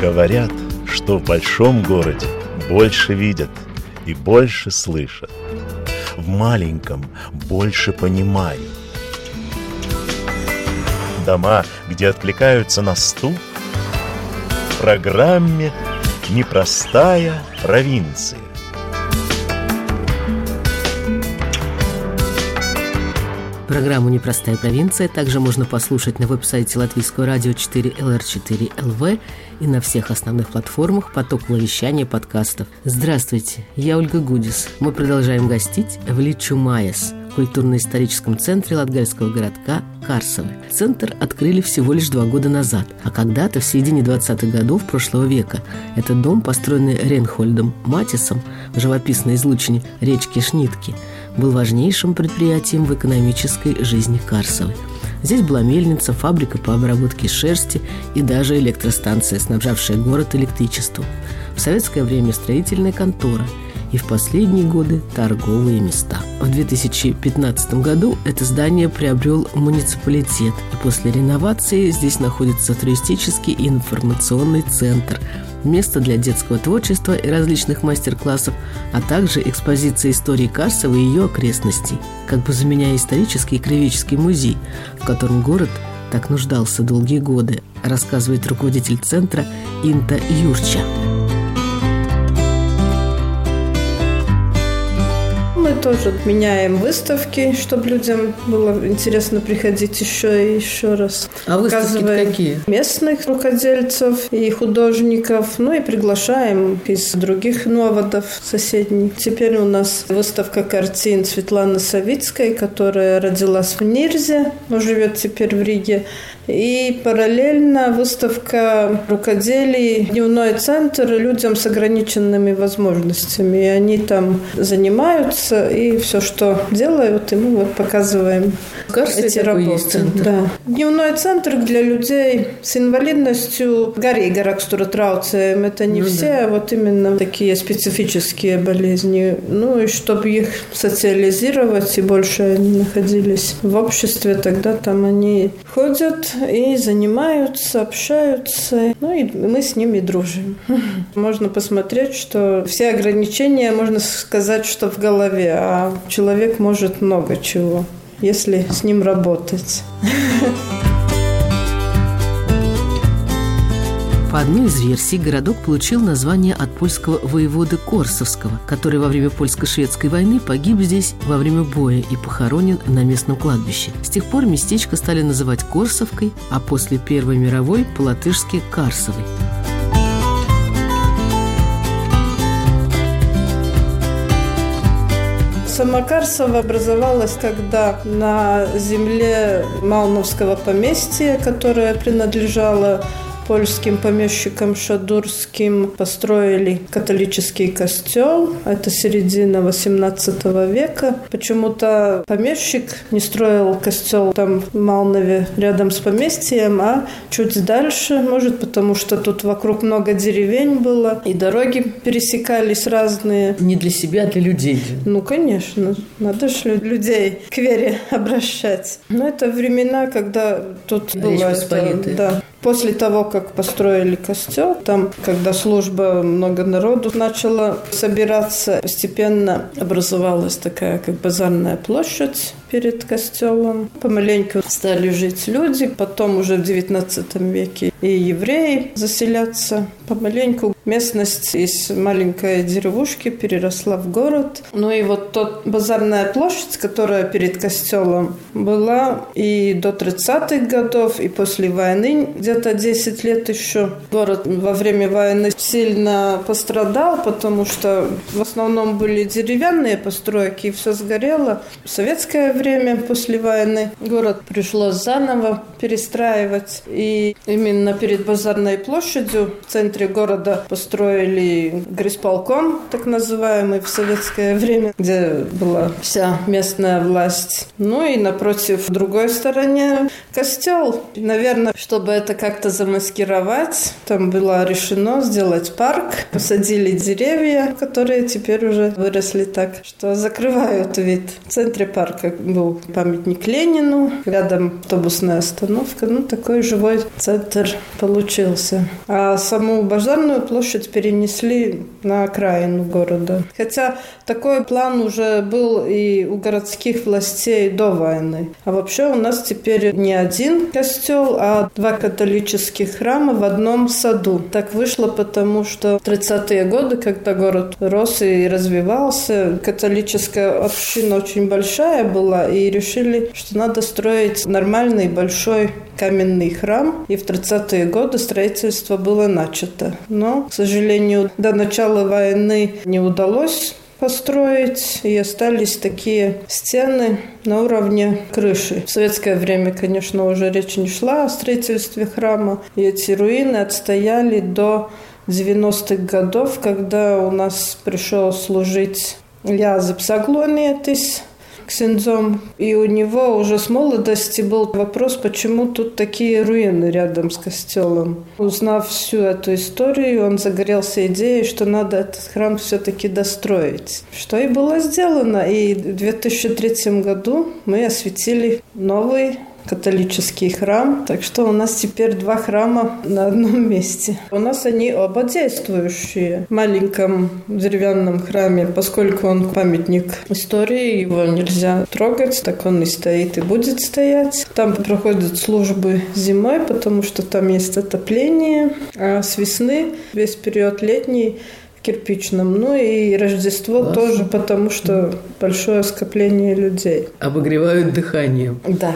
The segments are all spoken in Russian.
Говорят, что в большом городе больше видят и больше слышат. В маленьком больше понимают. Дома, где откликаются на стук, в программе «Непростая провинция». Программу «Непростая провинция» также можно послушать на веб-сайте Латвийского радио 4 LR4 LV и на всех основных платформах потокового вещания подкастов. Здравствуйте, я Ольга Гудис. Мы продолжаем гостить в Личумаес, культурно-историческом центре латгальского городка Карсовы. Центр открыли всего лишь два года назад, а когда-то, в середине 20-х годов прошлого века, этот дом, построенный Ренхольдом Матисом в живописной излучине речки Шнитки – был важнейшим предприятием в экономической жизни Карсовой. Здесь была мельница, фабрика по обработке шерсти и даже электростанция, снабжавшая город электричеством. В советское время строительная контора и в последние годы торговые места. В 2015 году это здание приобрел муниципалитет, и после реновации здесь находится туристический информационный центр – место для детского творчества и различных мастер-классов, а также экспозиция истории Карсова и ее окрестностей, как бы заменяя исторический и краеведческий музей, в котором город так нуждался долгие годы, рассказывает руководитель центра Инта Юрча. Тоже меняем выставки, чтобы людям было интересно приходить еще и еще раз. А выставки какие? Местных рукодельцев и художников, ну и приглашаем из других новодов соседних. Теперь у нас выставка картин Светланы Савицкой, которая родилась в Нирзе, но живет теперь в Риге. И параллельно выставка рукоделий, дневной центр людям с ограниченными возможностями. И они там занимаются, и все, что делают, и мы вот показываем Кажется, эти работы. центр. Да. Дневной центр для людей с инвалидностью Гарри Гаракстура Трауцем. Это не ну, все, да. а вот именно такие специфические болезни. Ну и чтобы их социализировать, и больше они находились в обществе, тогда там они ходят, и занимаются, общаются. Ну и мы с ними дружим. Можно посмотреть, что все ограничения, можно сказать, что в голове, а человек может много чего, если с ним работать. По одной из версий, городок получил название от польского воеводы Корсовского, который во время польско-шведской войны погиб здесь во время боя и похоронен на местном кладбище. С тех пор местечко стали называть Корсовкой, а после Первой мировой – по-латышски Карсовой. Самокарсово образовалась, когда на земле Малновского поместья, которое принадлежало польским помещикам Шадурским построили католический костел. Это середина 18 века. Почему-то помещик не строил костел там в Малнове рядом с поместьем, а чуть дальше, может, потому что тут вокруг много деревень было, и дороги пересекались разные. Не для себя, а для людей. Ну, конечно. Надо же людей к вере обращать. Но это времена, когда тут Речь было... Это, да, После того, как построили костел, там, когда служба, много народу начало собираться, постепенно образовалась такая как базарная площадь перед костелом. Помаленьку стали жить люди, потом уже в 19 веке и евреи заселяться. Помаленьку местность из маленькой деревушки переросла в город. Ну и вот тот базарная площадь, которая перед костелом была и до 30-х годов, и после войны где-то 10 лет еще. Город во время войны сильно пострадал, потому что в основном были деревянные постройки, и все сгорело. В советское время после войны город пришлось заново перестраивать. И именно перед базарной площадью в центре города построили грисполком, так называемый в советское время, где была вся местная власть. Ну и напротив, в другой стороне костел. Наверное, чтобы это как-то замаскировать, там было решено сделать парк, посадили деревья, которые теперь уже выросли так, что закрывают вид в центре парка был памятник Ленину, рядом автобусная остановка. Ну, такой живой центр получился. А саму Базарную площадь перенесли на окраину города. Хотя такой план уже был и у городских властей до войны. А вообще у нас теперь не один костел, а два католических храма в одном саду. Так вышло, потому что в 30-е годы, когда город рос и развивался, католическая община очень большая была, и решили, что надо строить нормальный большой каменный храм. И в 30-е годы строительство было начато. Но, к сожалению, до начала войны не удалось построить, и остались такие стены на уровне крыши. В советское время, конечно, уже речь не шла о строительстве храма, и эти руины отстояли до 90-х годов, когда у нас пришел служить Язып Заглонетис, ксензом. И у него уже с молодости был вопрос, почему тут такие руины рядом с костелом. Узнав всю эту историю, он загорелся идеей, что надо этот храм все-таки достроить. Что и было сделано. И в 2003 году мы осветили новый католический храм. Так что у нас теперь два храма на одном месте. У нас они оба действующие. В маленьком деревянном храме, поскольку он памятник истории, его нельзя трогать, так он и стоит и будет стоять. Там проходят службы зимой, потому что там есть отопление, а с весны весь период летний кирпичном. Ну и Рождество Классно. тоже, потому что большое скопление людей. Обогревают дыханием. Да.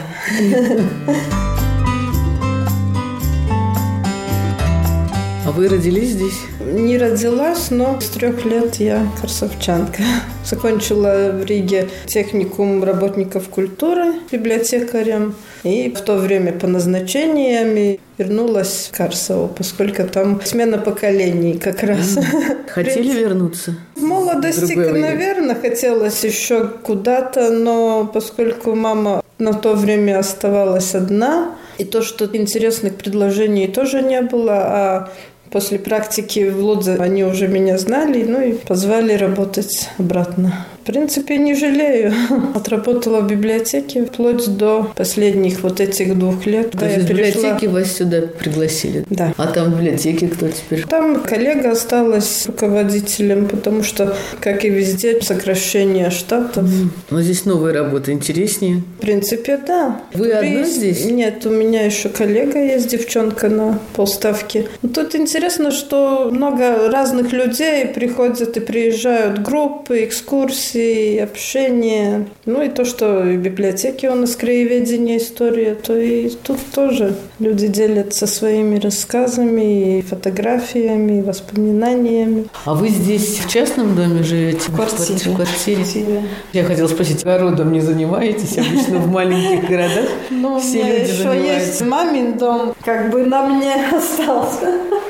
А вы родились здесь? Не родилась, но с трех лет я красовчанка. Закончила в Риге техникум работников культуры библиотекарем. И в то время по назначениям вернулась в Карсово, поскольку там смена поколений как раз. Хотели вернуться? В молодости, наверное, хотелось еще куда-то, но поскольку мама на то время оставалась одна, и то, что интересных предложений тоже не было, а После практики в Лудзе они уже меня знали, ну и позвали работать обратно. В принципе, не жалею. Отработала в библиотеке вплоть до последних вот этих двух лет. То есть в библиотеке вас сюда пригласили? Да. А там в библиотеке кто теперь? Там коллега осталась руководителем, потому что, как и везде, сокращение штатов. Mm. Но здесь новая работа интереснее? В принципе, да. Вы одна здесь? Нет, у меня еще коллега есть, девчонка на полставки. Но тут интересно, что много разных людей приходят и приезжают группы, экскурсии, экскурсии, общение. Ну и то, что в библиотеке у нас краеведение, история, то и тут тоже люди делятся своими рассказами, и фотографиями, и воспоминаниями. А вы здесь в частном доме живете? В квартире. В квартире. Я хотела спросить, огородом не занимаетесь? Обычно в маленьких городах ну, все люди еще есть мамин дом, как бы на мне остался.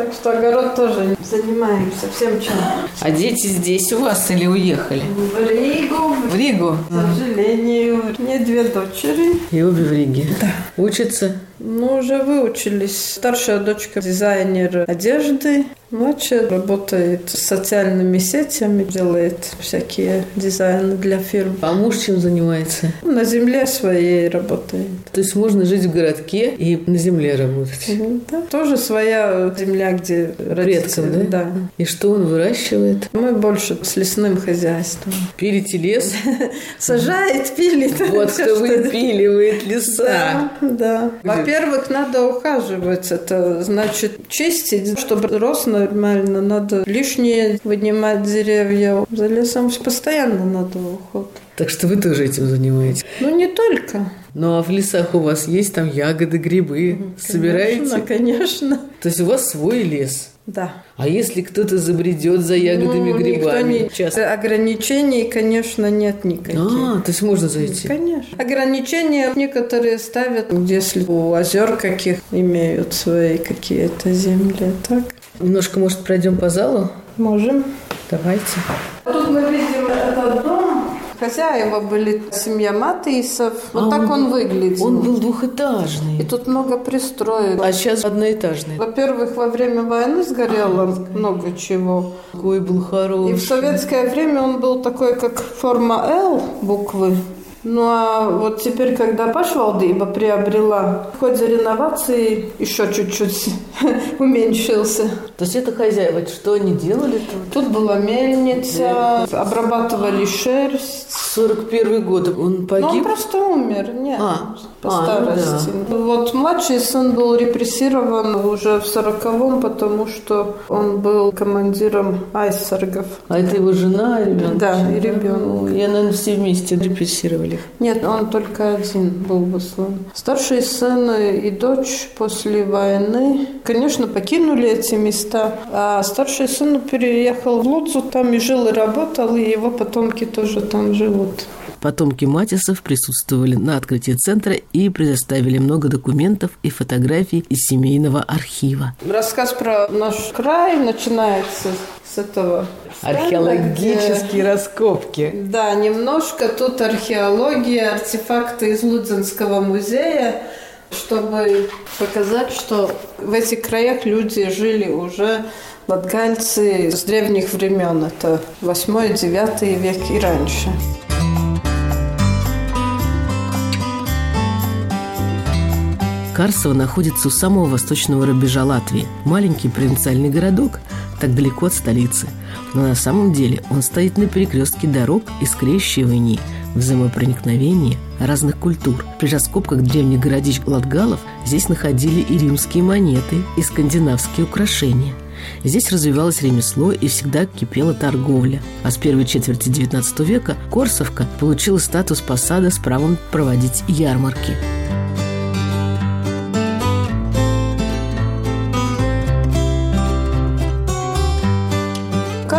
Так что огород тоже занимаемся всем чем. А дети здесь у вас или уехали? В Ригу. В Ригу? К сожалению. Мне две дочери. И обе в Риге? Да. Учатся? Ну, уже выучились. Старшая дочка дизайнер одежды. Младшая работает с социальными сетями, делает всякие дизайны для фирм. А муж чем занимается? На земле своей работает. То есть можно жить в городке и на земле работать? Да. Тоже своя земля, где Предков, да? Да. И что он выращивает? Мы больше с лесным хозяйством. Пилите лес? Сажает, пилит. Вот кто выпиливает леса. Да. Во-первых, надо ухаживать. Это значит чистить, чтобы рос нормально. Надо лишнее вынимать деревья. За лесом постоянно надо уход. Так что вы тоже этим занимаетесь? Ну, не только. Ну, а в лесах у вас есть там ягоды, грибы? Конечно, Собираете? Конечно. То есть у вас свой лес? Да. А если кто-то забредет за ягодами, ну, грибами? Не... Часто. Ограничений, конечно, нет никаких. А, то есть можно зайти? Конечно. Ограничения некоторые ставят, если у озер каких имеют свои какие-то земли, так? Немножко, может, пройдем по залу? Можем. Давайте. Тут мы видим этот дом. Хозяева были семья Матисов. Вот а так он, он выглядел. Он был двухэтажный. И тут много пристроек. А сейчас одноэтажный. Во-первых, во время войны сгорело а, много чего. Какой был хороший. И в советское время он был такой, как форма «Л» буквы. Ну а вот теперь, когда Пашвалдыба приобрела, в ходе реновации еще чуть-чуть уменьшился. То есть это хозяева, что они делали тут? Тут была мельница, обрабатывали шерсть. 41 год он погиб? Ну, он просто умер, нет, а, по а, старости. Ну, да. Вот младший сын был репрессирован уже в 40-м, потому что он был командиром айсергов. А это его жена и ребенок? Да, и ребенок. Ну, я, наверное, все вместе репрессировали были? Нет, он только один был выслан. Старший сын и дочь после войны, конечно, покинули эти места, а старший сын переехал в Лудзу, там и жил, и работал, и его потомки тоже там живут. Потомки Матисов присутствовали на открытии центра и предоставили много документов и фотографий из семейного архива. Рассказ про наш край начинается с этого Археологические где... раскопки. Да, немножко тут археология, артефакты из Лудзинского музея, чтобы показать, что в этих краях люди жили уже латгальцы с древних времен. Это 8-9 век и раньше. Карсово находится у самого восточного рубежа Латвии. Маленький провинциальный городок, так далеко от столицы. Но на самом деле он стоит на перекрестке дорог и скрещивании взаимопроникновения разных культур. При раскопках древних городищ Латгалов здесь находили и римские монеты, и скандинавские украшения – Здесь развивалось ремесло и всегда кипела торговля. А с первой четверти XIX века Корсовка получила статус посада с правом проводить ярмарки.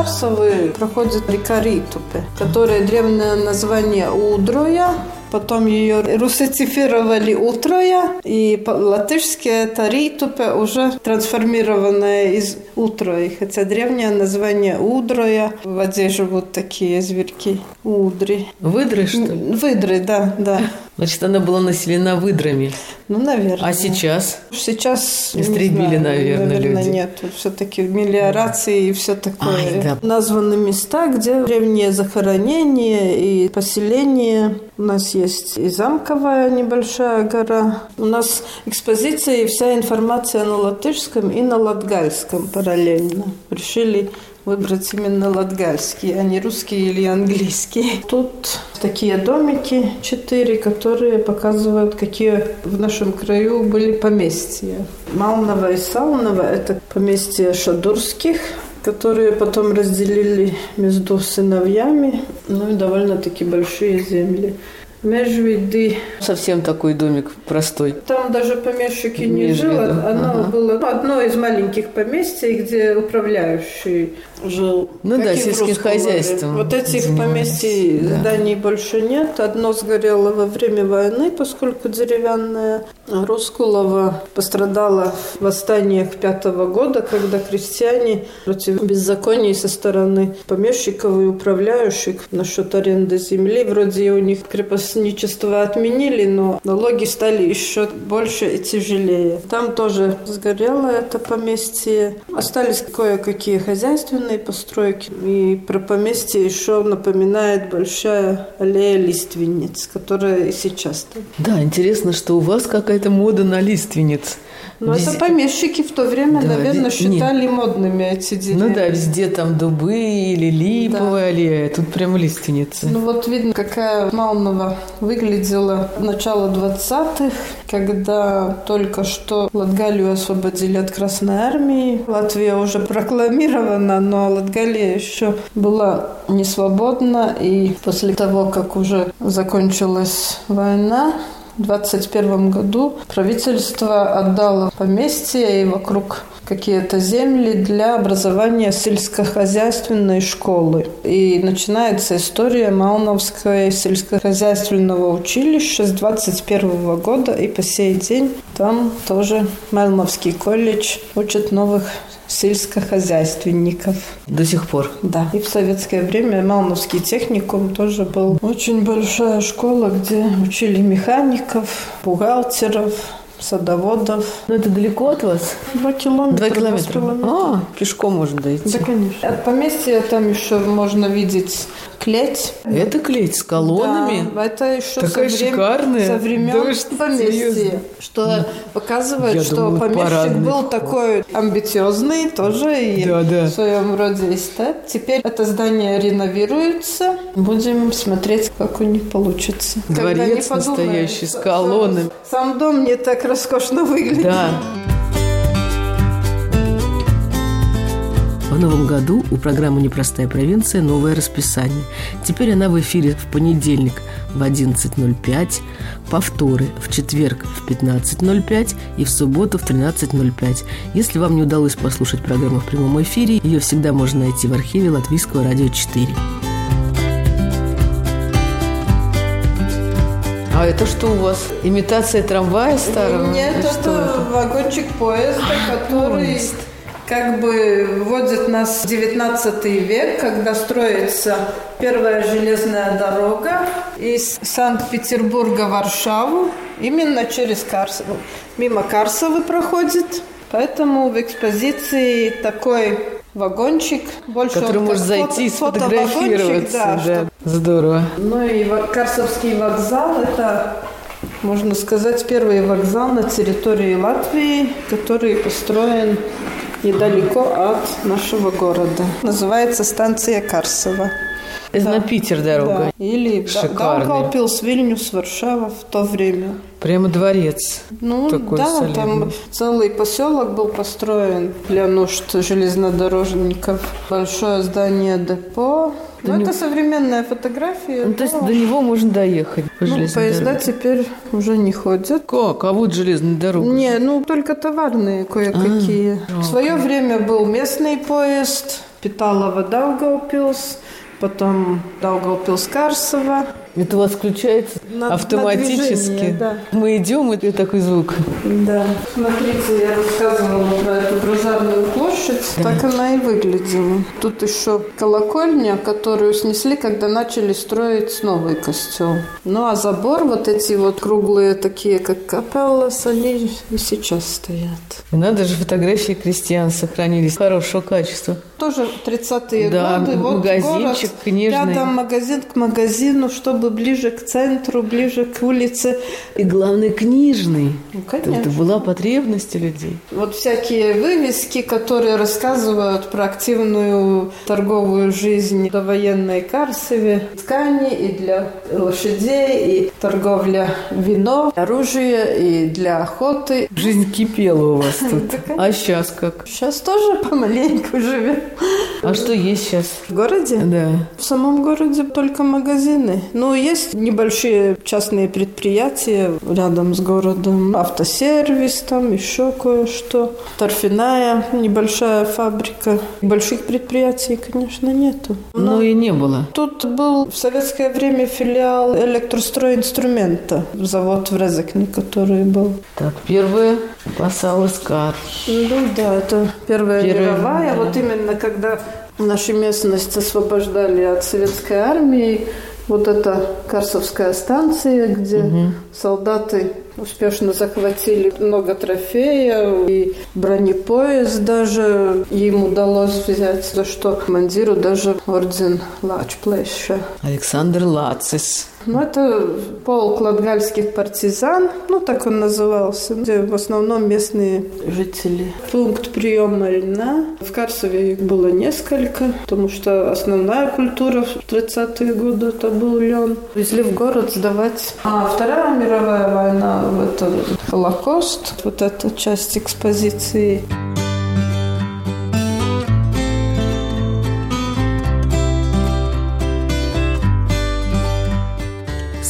Тарсовы проходит река Ритупе, которая древнее название Удроя, потом ее русифицировали утроя, и латышски это ритупе уже трансформированное из утрои, хотя древнее название удроя. В воде живут такие зверьки, удри. Выдры, что ли? Выдры, да, да. Значит, она была населена выдрами. Ну, наверное. А сейчас? Сейчас Истребили, знаю, наверное, наверное, люди. нет. Все-таки мелиорации и все такое. Ай, да. Названы места, где древние захоронения и поселения. У нас есть и замковая небольшая гора. У нас экспозиция и вся информация на латышском и на латгальском параллельно. Решили выбрать именно латгальский, а не русский или английский. Тут такие домики, четыре, которые показывают, какие в нашем краю были поместья. Малново и Салново – это поместья Шадурских, которые потом разделили между сыновьями, ну и довольно-таки большие земли. Межвиды. Совсем такой домик простой. Там даже помещики не жил. Оно ага. было одно из маленьких поместий, где управляющий жил. Ну да, сельским хозяйством. Вот этих занимались. поместий да. зданий больше нет. Одно сгорело во время войны, поскольку деревянное. Роскулова пострадала в восстаниях пятого года, когда крестьяне против беззаконий со стороны помещиков и управляющих насчет аренды земли. Вроде у них крепостничество отменили, но налоги стали еще больше и тяжелее. Там тоже сгорело это поместье. Остались кое-какие хозяйственные постройки. И про поместье еще напоминает большая аллея лиственниц, которая и сейчас там. Да, интересно, что у вас какая-то мода на лиственниц. Ну, везде... это помещики в то время, да, наверное, вез... считали Нет. модными эти деревья. Ну да, везде там дубы или липовая да. аллея, тут прям лиственницы. Ну вот видно, какая Малнова выглядела начало 20-х, когда только что Латгалию освободили от Красной Армии. Латвия уже прокламирована, но Латгалия еще была не свободна. И после того, как уже закончилась война, 2021 году правительство отдало поместье и вокруг какие-то земли для образования сельскохозяйственной школы. И начинается история Малновского сельскохозяйственного училища с 21 года, и по сей день там тоже Малновский колледж учат новых сельскохозяйственников. До сих пор? Да. И в советское время Малновский техникум тоже был очень большая школа, где учили механиков, бухгалтеров, садоводов. Но это далеко от вас? Два километра. Два километра. А, пешком можно дойти. Да, конечно. От поместья там еще можно видеть клеть. Это клеть с колоннами? Да, это еще Такая со, времен, шикарная. со времен Да что, поместья. Что показывает, Я что думала, помещик был такой амбициозный тоже и Да, да. в своем роде эстет. Теперь это здание реновируется. Будем смотреть, как у них получится. Когда Дворец подумаешь, настоящий, с сам- колоннами. Сам дом не так роскошно выглядит. Да. В новом году у программы «Непростая провинция» новое расписание. Теперь она в эфире в понедельник в 11.05, повторы в четверг в 15.05 и в субботу в 13.05. Если вам не удалось послушать программу в прямом эфире, ее всегда можно найти в архиве Латвийского радио 4. А это что у вас? Имитация трамвая старого? Нет, это, это? вагончик поезда, который Поезд. Как бы вводит нас в 19 век, когда строится первая железная дорога из Санкт-Петербурга в Варшаву, именно через Карсово. Мимо Карсовы проходит, поэтому в экспозиции такой вагончик, больше Который он может зайти и фото- сфотографироваться. фотовагончик, да, Да, здорово. ну и Карсовский вокзал – это, можно сказать, первый вокзал на территории Латвии, который построен недалеко от нашего города. Называется станция Карсова. Это на Питер дорога. Да. Или Да- Шикарный. Даугавпилс, Вильнюс, Варшава в то время. Прямо дворец. Ну Такой да, солидный. там целый поселок был построен для нужд железнодорожников. Большое здание депо. Да Ну, не- это современная фотография. Ну, то есть но- до него можно доехать по Ну, поезда дороге. теперь уже не ходят. Как? А вот железная дорога. Не, ну только товарные кое-какие. А, В свое время был местный поезд Питалова Даугавпилс, потом Даугавпилс Карсова. Это у вас включается На- на автоматически. движение, да. Мы идем, и такой звук. Да. Смотрите, я рассказывала про эту базарную площадь. Так она и выглядела. Тут еще колокольня, которую снесли, когда начали строить новый костел. Ну а забор, вот эти вот круглые такие, как капеллас, они и сейчас стоят. И надо же, фотографии крестьян сохранились хорошего качества. Тоже 30-е Да, годы. Вот магазинчик город, книжный. Рядом магазин к магазину, чтобы ближе к центру, ближе к улице. И главное, книжный. Ну, Это конечно. была потребность у людей. Вот всякие вывески, которые рассказывают про активную торговую жизнь до военной Карсове. Ткани и для лошадей, и торговля вино, оружие, и для охоты. Жизнь кипела у вас тут. А сейчас как? Сейчас тоже помаленьку живем. А что есть сейчас? В городе? Да. В самом городе только магазины. Ну, есть небольшие частные предприятия рядом с городом. Автосервис там, еще кое-что. Торфяная небольшая фабрика. Больших предприятий, конечно, нету. Но и не было. Тут был в советское время филиал электростройинструмента. Завод в Резекне, который был. Так, первая посал Искар. Ну да, это Первая, Первая, мировая. да. Вот именно когда нашу местность освобождали от советской армии, вот эта Карсовская станция, где солдаты успешно захватили много трофеев и бронепоезд даже им удалось взять, за что командиру даже орден Лачплеща. Александр Лацис. Ну, это полк латгальских партизан, ну, так он назывался, где в основном местные жители. Пункт приема льна. В Карсове их было несколько, потому что основная культура в 30-е годы это был лен. Везли в город сдавать. А Вторая мировая война, это Холокост, вот эта часть экспозиции.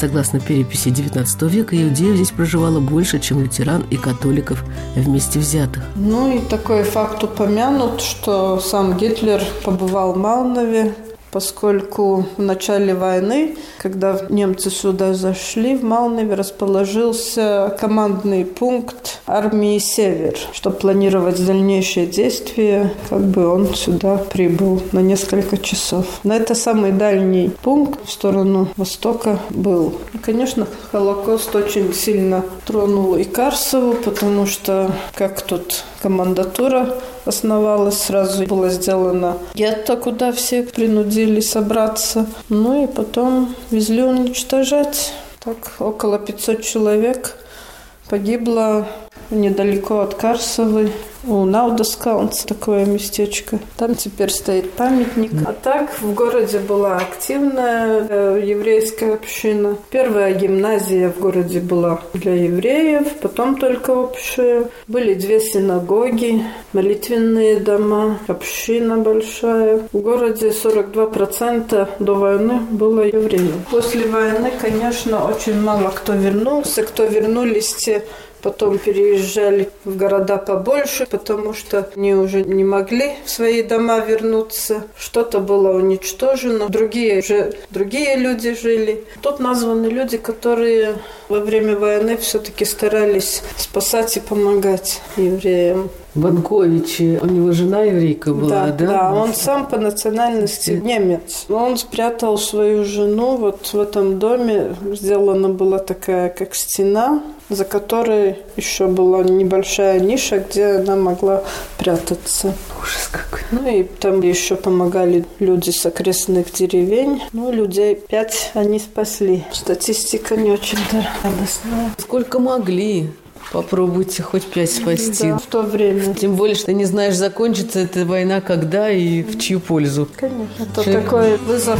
Согласно переписи XIX века, иудеев здесь проживало больше, чем лютеран и католиков вместе взятых. Ну и такой факт упомянут, что сам Гитлер побывал в Малнове, поскольку в начале войны, когда немцы сюда зашли, в Малнове расположился командный пункт армии «Север». Чтобы планировать дальнейшие действия, как бы он сюда прибыл на несколько часов. Но это самый дальний пункт в сторону востока был. И, конечно, Холокост очень сильно тронул и Карсову, потому что, как тут командатура основалась, сразу было сделано гетто, куда все принудили собраться. Ну и потом везли уничтожать. Так, около 500 человек погибло недалеко от Карсовой, у Наудоскаунс такое местечко. Там теперь стоит памятник. А так в городе была активная э, еврейская община. Первая гимназия в городе была для евреев, потом только общая. Были две синагоги, молитвенные дома, община большая. В городе 42% до войны было евреев. После войны, конечно, очень мало кто вернулся. Кто вернулись, те Потом переезжали в города побольше, потому что они уже не могли в свои дома вернуться. Что-то было уничтожено. Другие уже другие люди жили. Тут названы люди, которые во время войны все-таки старались спасать и помогать евреям. Банковичи, у него жена еврейка была, да? Да, да он сам по национальности немец. Он спрятал свою жену вот в этом доме. Сделана была такая, как стена, за которой еще была небольшая ниша, где она могла прятаться. Ужас какой. Ну и там еще помогали люди с окрестных деревень. Ну, людей пять они спасли. Статистика не очень-то радостная. Сколько могли? Попробуйте хоть пять спасти. Да, в то время. Тем более, что не знаешь, закончится эта война когда и в чью пользу. Конечно. Это Человек... такой вызов.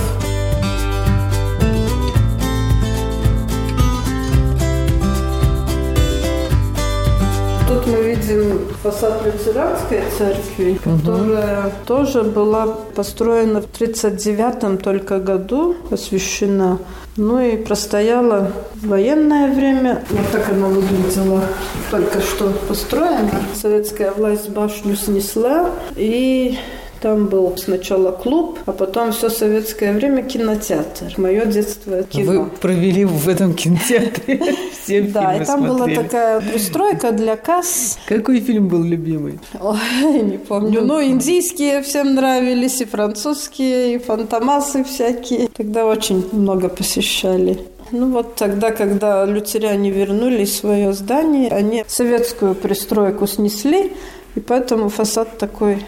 Видим фасад лютеранской церкви, угу. которая тоже была построена в 1939 только году, посвящена ну и простояла военное время. Вот так она выглядела только что построена. Советская власть башню снесла, и там был сначала клуб, а потом все советское время кинотеатр. Мое детство кино. Вы провели в этом кинотеатре все Да, и там была такая пристройка для касс. Какой фильм был любимый? Ой, не помню. Ну, индийские всем нравились, и французские, и фантомасы всякие. Тогда очень много посещали. Ну вот тогда, когда лютеряне вернули свое здание, они советскую пристройку снесли, и поэтому фасад такой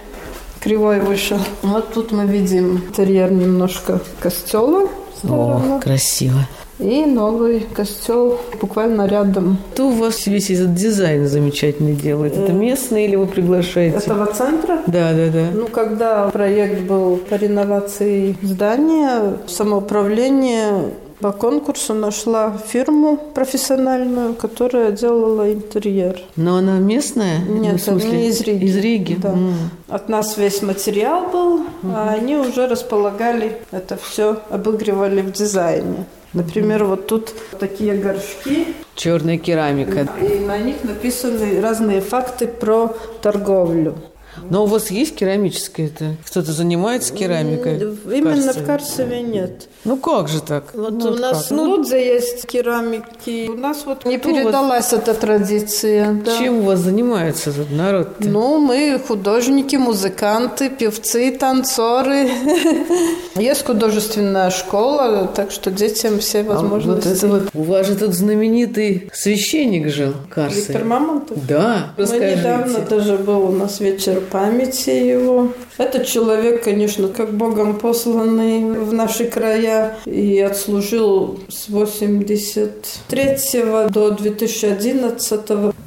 кривой вышел. Вот тут мы видим интерьер немножко костела. О, красиво. И новый костел буквально рядом. Кто у вас весь этот дизайн замечательный делает? Это э, местные или вы приглашаете? Этого центра? Да, да, да. Ну, когда проект был по реновации здания, самоуправление по конкурсу нашла фирму профессиональную, которая делала интерьер. Но она местная? Нет, ну, они из Риги. Из Риги? Да. Mm. От нас весь материал был, mm-hmm. а они уже располагали это все, обыгрывали в дизайне. Например, вот тут такие горшки. Черная керамика. И на них написаны разные факты про торговлю. Но у вас есть керамическое это? Кто-то занимается керамикой? Именно в Карцеве нет. Ну как же так? Вот ну, у нас как? в Лудзе есть керамики. У нас вот не передалась вас... эта традиция. Да. Чем у вас занимается этот народ? -то? Ну, мы художники, музыканты, певцы, танцоры. Есть художественная школа, так что детям все возможности. А вот это вот. У вас же тут знаменитый священник жил, Карцев. Виктор Мамонтов? Да, Мы недавно даже был у нас вечер памяти его. Этот человек, конечно, как Богом посланный в наши края и отслужил с 83 до 2011.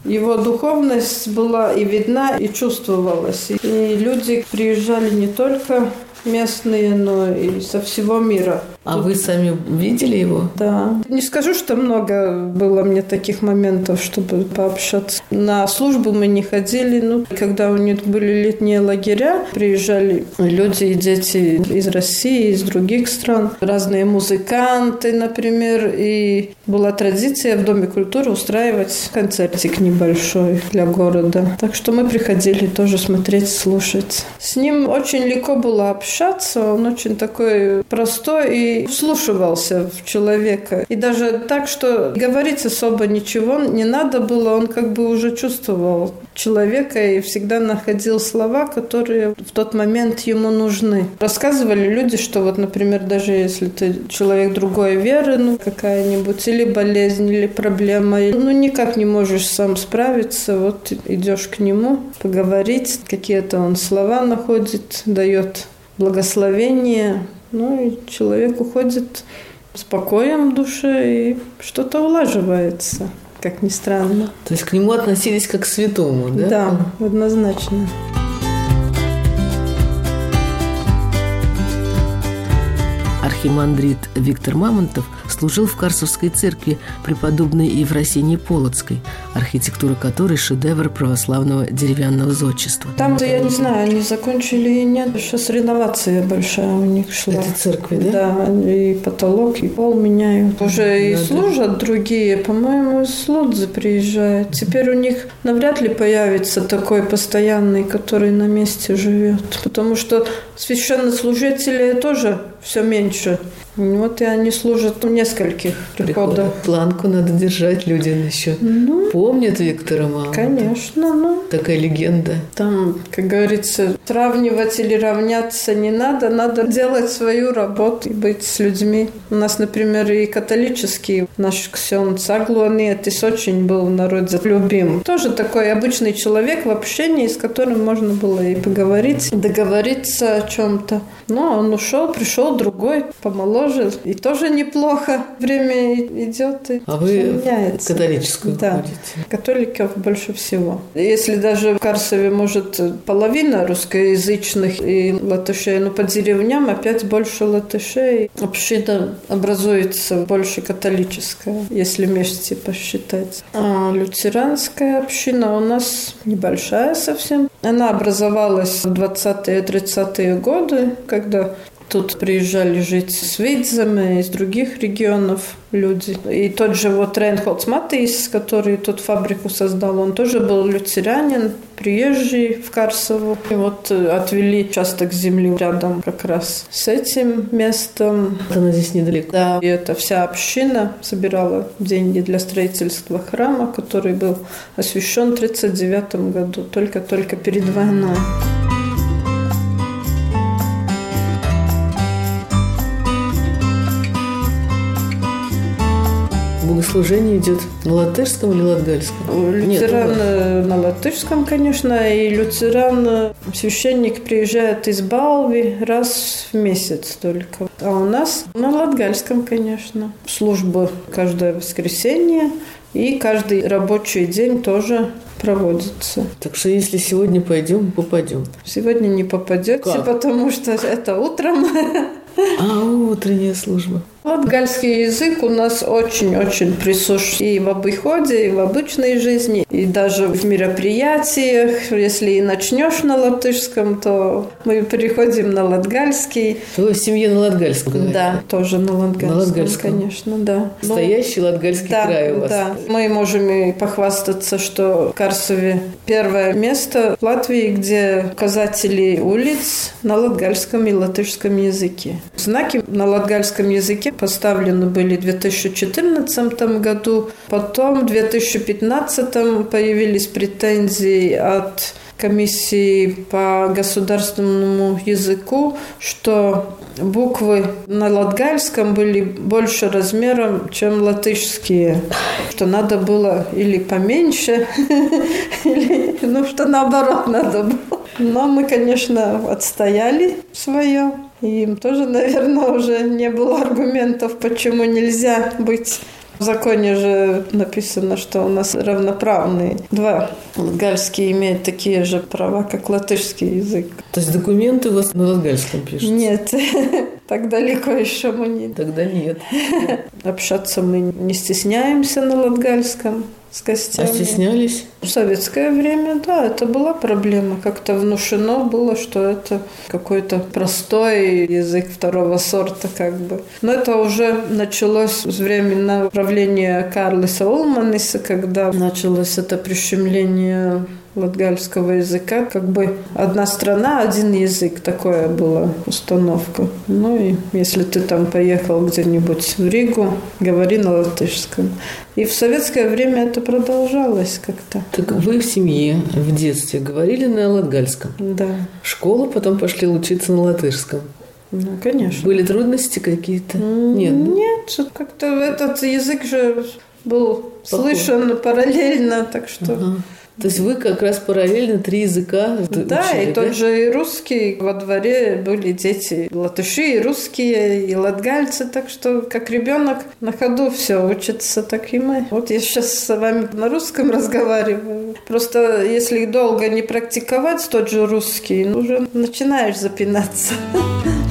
Его духовность была и видна, и чувствовалась. И люди приезжали не только местные, но и со всего мира. А вы сами видели его? Да. Не скажу, что много было мне таких моментов, чтобы пообщаться. На службу мы не ходили, ну, когда у них были летние лагеря, приезжали люди и дети из России, из других стран, разные музыканты, например, и была традиция в Доме культуры устраивать концертик небольшой для города. Так что мы приходили тоже смотреть, слушать. С ним очень легко было общаться, он очень такой простой и и вслушивался в человека. И даже так, что говорить особо ничего не надо было, он как бы уже чувствовал человека и всегда находил слова, которые в тот момент ему нужны. Рассказывали люди, что вот, например, даже если ты человек другой веры, ну, какая-нибудь, или болезнь, или проблема, ну, никак не можешь сам справиться, вот идешь к нему поговорить, какие-то он слова находит, дает благословение, ну, и человек уходит с покоем в душе, и что-то улаживается как ни странно. То есть к нему относились как к святому, да? Да, однозначно. Архимандрит Виктор Мамонтов служил в Карсовской церкви преподобной Евросинии Полоцкой, архитектура которой шедевр православного деревянного зодчества. Там-то, я не знаю, они закончили и нет. Сейчас реновация большая у них шла. Это церкви, да? Да, и потолок, и пол меняют. Уже и служат другие. По-моему, из Лудзы приезжают. Теперь у них навряд ли появится такой постоянный, который на месте живет. Потому что священнослужители тоже все меньше. Вот и они служат в нескольких приходах. Планку надо держать, люди еще ну, помнят Виктора Мамонтова. Конечно, ну. Такая легенда. Там, как говорится, сравнивать или равняться не надо, надо делать свою работу и быть с людьми. У нас, например, и католический наш Ксен Цаглуанетис очень был в народе любим. Тоже такой обычный человек в общении, с которым можно было и поговорить, договориться о чем-то. Но он ушел, пришел другой, помоложе, и тоже неплохо. Время идет и А вы меняется. католическую да. ходите? католиков больше всего. Если даже в Карсове, может, половина русскоязычных и латышей, но по деревням опять больше латышей. Община образуется больше католическая, если вместе посчитать. А лютеранская община у нас небольшая совсем. Она образовалась в 20-30-е годы, когда Тут приезжали жить с Видзами из других регионов люди. И тот же вот Рейнхолдс Матис, который тут фабрику создал, он тоже был лютерянин, приезжий в Карсову. И вот э, отвели участок земли рядом как раз с этим местом. Она здесь недалеко. Да, и эта вся община собирала деньги для строительства храма, который был освящен в 1939 году, только-только перед войной. Богослужение идет на латышском или латгальском? Лютеран Нет, э, на латышском, конечно, и лютеран, э, священник приезжает из Балви раз в месяц только. А у нас на латгальском, конечно. Служба каждое воскресенье и каждый рабочий день тоже проводится. Так что если сегодня пойдем, попадем. Сегодня не попадете, как? потому что это утром. А, утренняя служба. Латгальский язык у нас очень-очень присущ и в обиходе, и в обычной жизни, и даже в мероприятиях. Если и начнешь на латышском, то мы переходим на латгальский. То в семье на латгальском говорят? Да, тоже на латгальском, на латгальском. конечно, да. Настоящий Но, латгальский да, край у вас. Да, мы можем и похвастаться, что в Карсове первое место в Латвии, где указатели улиц на латгальском и латышском языке. Знаки на латгальском языке поставлены были в 2014 году. Потом в 2015 появились претензии от комиссии по государственному языку, что буквы на латгальском были больше размером, чем латышские. Что надо было или поменьше, или, ну, что наоборот надо было. Но мы, конечно, отстояли свое. И им тоже, наверное, уже не было аргументов, почему нельзя быть в законе же написано, что у нас равноправные. Два. Латгальский имеет такие же права, как латышский язык. То есть документы у вас на латгальском пишутся? Нет. Так далеко еще мы не... Тогда нет. Общаться мы не стесняемся на латгальском с гостями. А стеснялись? В советское время, да, это была проблема. Как-то внушено было, что это какой-то простой язык второго сорта, как бы. Но это уже началось с времени правления Карлиса Улманиса, когда началось это прищемление латгальского языка. Как бы одна страна, один язык. Такое была установка. Ну и если ты там поехал где-нибудь в Ригу, говори на латышском. И в советское время это продолжалось как-то. Так вы в семье в детстве говорили на латгальском? Да. В школу потом пошли учиться на латышском? Ну, конечно. Были трудности какие-то? Нет. Нет, как-то этот язык же был Похож. слышен параллельно, так что... Ага. То есть вы как раз параллельно три языка Да, учили, и да? тот же и русский. Во дворе были дети латыши, и русские, и латгальцы. Так что как ребенок на ходу все учится, так и мы. Вот я сейчас с вами на русском разговариваю. Просто если долго не практиковать тот же русский, ну, уже начинаешь запинаться.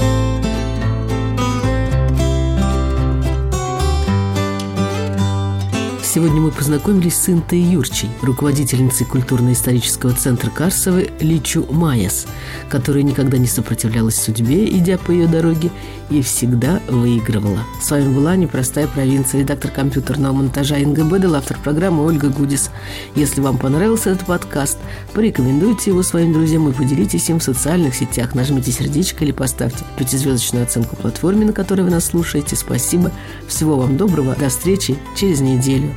Сегодня мы познакомились с Интой Юрчей, руководительницей культурно-исторического центра Карсовы Личу Майяс, которая никогда не сопротивлялась судьбе, идя по ее дороге, и всегда выигрывала. С вами была «Непростая провинция», редактор компьютерного монтажа Инга Бедел, автор программы Ольга Гудис. Если вам понравился этот подкаст, порекомендуйте его своим друзьям и поделитесь им в социальных сетях. Нажмите сердечко или поставьте пятизвездочную оценку платформе, на которой вы нас слушаете. Спасибо. Всего вам доброго. До встречи через неделю.